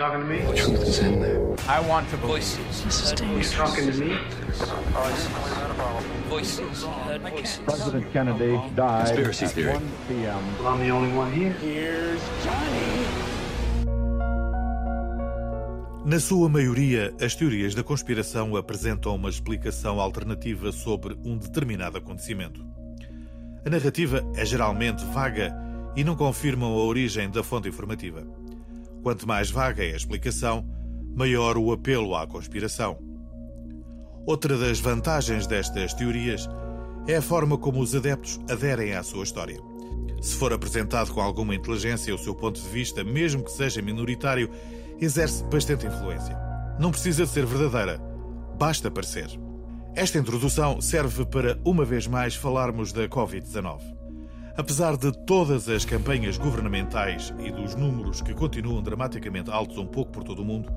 talking to me? The truth is in there. I want to voices. This is dangerous. You talking to me? Voices. Voices. President Kennedy died Conspiracy at theory. 1 p.m. Well, I'm the only one here. Here's Johnny. Na sua maioria, as teorias da conspiração apresentam uma explicação alternativa sobre um determinado acontecimento. A narrativa é geralmente vaga e não confirmam a origem da fonte informativa. Quanto mais vaga é a explicação, maior o apelo à conspiração. Outra das vantagens destas teorias é a forma como os adeptos aderem à sua história. Se for apresentado com alguma inteligência o seu ponto de vista, mesmo que seja minoritário, exerce bastante influência. Não precisa de ser verdadeira, basta parecer. Esta introdução serve para, uma vez mais, falarmos da Covid-19. Apesar de todas as campanhas governamentais e dos números que continuam dramaticamente altos um pouco por todo o mundo,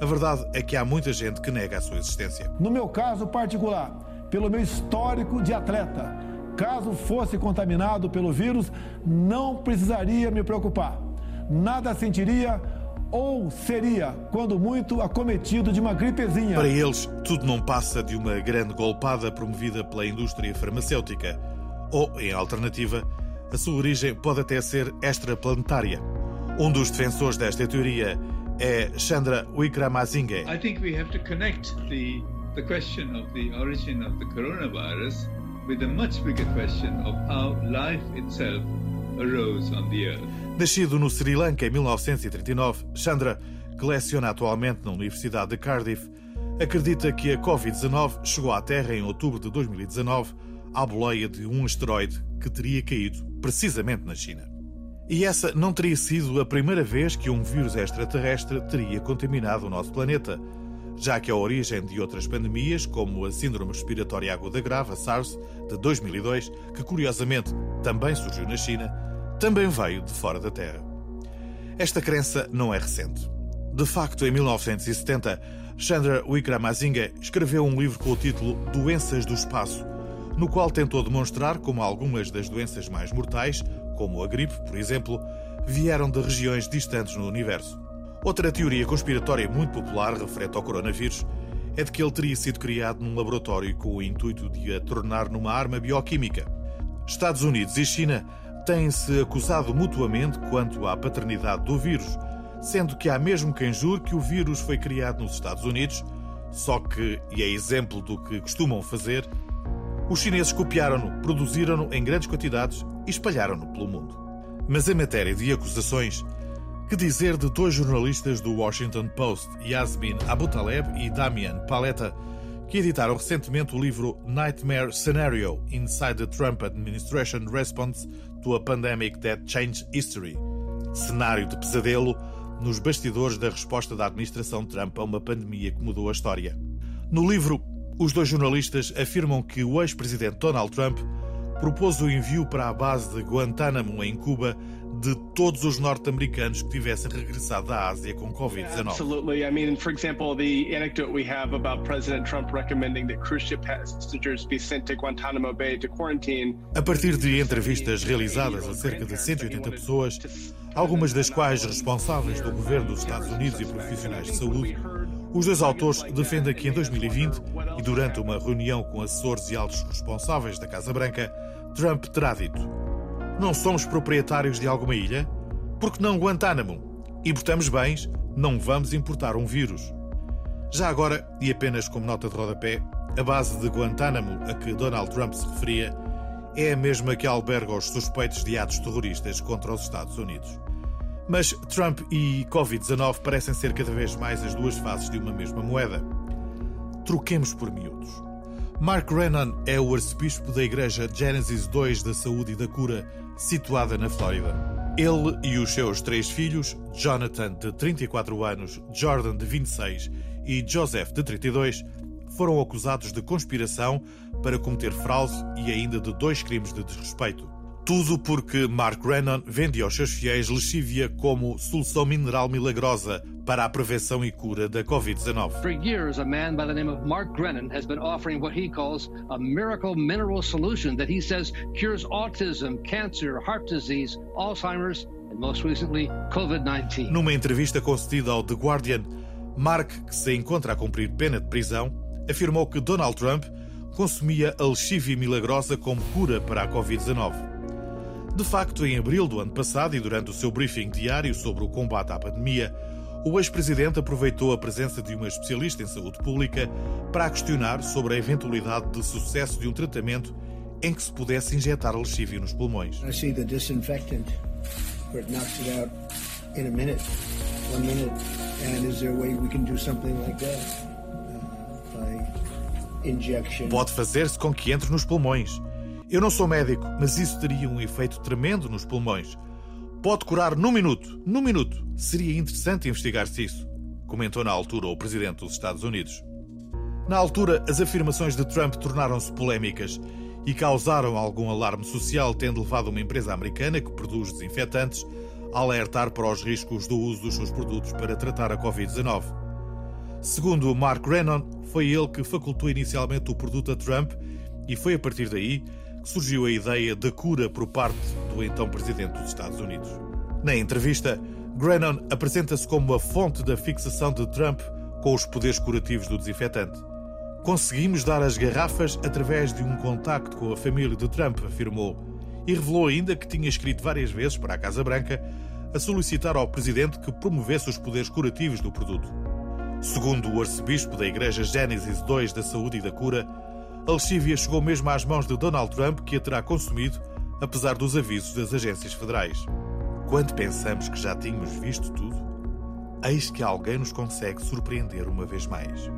a verdade é que há muita gente que nega a sua existência. No meu caso particular, pelo meu histórico de atleta, caso fosse contaminado pelo vírus, não precisaria me preocupar. Nada sentiria ou seria, quando muito, acometido de uma gripezinha. Para eles, tudo não passa de uma grande golpada promovida pela indústria farmacêutica. Ou, em alternativa, a sua origem pode até ser extraplanetária. Um dos defensores desta teoria é Chandra Wickramasinghe. I think we have to connect the, the question of the origin of the coronavirus with a much bigger question of how life itself arose on the earth. Nascido no Sri Lanka em 1939, Chandra, que leciona atualmente na Universidade de Cardiff, acredita que a Covid-19 chegou à Terra em outubro de 2019 à boleia de um asteroide que teria caído precisamente na China. E essa não teria sido a primeira vez que um vírus extraterrestre teria contaminado o nosso planeta, já que a origem de outras pandemias, como a Síndrome Respiratória Aguda Grave, a SARS, de 2002, que curiosamente também surgiu na China, também veio de fora da Terra. Esta crença não é recente. De facto, em 1970, Chandra Wickramasinghe escreveu um livro com o título Doenças do Espaço, no qual tentou demonstrar como algumas das doenças mais mortais, como a gripe, por exemplo, vieram de regiões distantes no universo. Outra teoria conspiratória muito popular referente ao coronavírus é de que ele teria sido criado num laboratório com o intuito de a tornar numa arma bioquímica. Estados Unidos e China têm-se acusado mutuamente quanto à paternidade do vírus, sendo que há mesmo quem jure que o vírus foi criado nos Estados Unidos, só que, e é exemplo do que costumam fazer, os chineses copiaram-no, produziram-no em grandes quantidades e espalharam-no pelo mundo. Mas em matéria de acusações, que dizer de dois jornalistas do Washington Post, Yasmin Abutaleb e Damian Paletta, que editaram recentemente o livro Nightmare Scenario Inside the Trump Administration Response to a Pandemic That Changed History cenário de pesadelo nos bastidores da resposta da administração Trump a uma pandemia que mudou a história. No livro, os dois jornalistas afirmam que o ex-presidente Donald Trump propôs o envio para a base de Guantánamo, em Cuba, de todos os norte-americanos que tivessem regressado da Ásia com Covid-19. Absolutely. I mean, for example, the anecdote we have about President Trump recommending that cruise ship passengers be sent to Guantanamo Bay to quarantine. A partir de entrevistas realizadas a cerca de 180 pessoas, algumas das quais responsáveis do governo dos Estados Unidos e profissionais de saúde, os dois autores defendem que em 2020, e durante uma reunião com assessores e altos responsáveis da Casa Branca, Trump terá dito: Não somos proprietários de alguma ilha? Porque não Guantánamo? Importamos bens, não vamos importar um vírus. Já agora, e apenas como nota de rodapé, a base de Guantánamo a que Donald Trump se referia é a mesma que alberga os suspeitos de atos terroristas contra os Estados Unidos. Mas Trump e Covid-19 parecem ser cada vez mais as duas faces de uma mesma moeda. Troquemos por miúdos. Mark Rennan é o arcebispo da Igreja Genesis 2 da Saúde e da Cura, situada na Flórida. Ele e os seus três filhos, Jonathan, de 34 anos, Jordan, de 26 e Joseph, de 32, foram acusados de conspiração para cometer fraude e ainda de dois crimes de desrespeito. Tudo porque Mark Rennan vende aos seus fiéis lexívia como solução mineral milagrosa para a prevenção e cura da Covid-19. For years, a man by the name of Mark Grennan has been offering what he calls a miracle mineral solution that he says cures autism, cancer, heart disease, Alzheimer's, and most recently, COVID 19. Numa entrevista concedida ao The Guardian, Mark, que se encontra a cumprir pena de prisão, afirmou que Donald Trump consumia a lexívia milagrosa como cura para a Covid-19. De facto, em abril do ano passado e durante o seu briefing diário sobre o combate à pandemia, o ex-presidente aproveitou a presença de uma especialista em saúde pública para a questionar sobre a eventualidade de sucesso de um tratamento em que se pudesse injetar lexívia nos pulmões. I see the disinfectant where it knocks it out in a minute, one minute. And is there a way we can do something like that? Uh, by injection. Pode fazer-se com que entre nos pulmões. Eu não sou médico, mas isso teria um efeito tremendo nos pulmões. Pode curar num minuto. Num minuto. Seria interessante investigar-se isso, comentou na altura o presidente dos Estados Unidos. Na altura, as afirmações de Trump tornaram-se polémicas e causaram algum alarme social, tendo levado uma empresa americana que produz desinfetantes a alertar para os riscos do uso dos seus produtos para tratar a Covid-19. Segundo Mark Rennon, foi ele que facultou inicialmente o produto a Trump e foi a partir daí surgiu a ideia da cura por parte do então presidente dos Estados Unidos. Na entrevista, Grennan apresenta-se como a fonte da fixação de Trump com os poderes curativos do desinfetante. Conseguimos dar as garrafas através de um contacto com a família de Trump, afirmou, e revelou ainda que tinha escrito várias vezes para a Casa Branca a solicitar ao presidente que promovesse os poderes curativos do produto. Segundo o arcebispo da Igreja Gênesis II da Saúde e da Cura, a lexívia chegou mesmo às mãos de Donald Trump, que a terá consumido, apesar dos avisos das agências federais. Quando pensamos que já tínhamos visto tudo, eis que alguém nos consegue surpreender uma vez mais.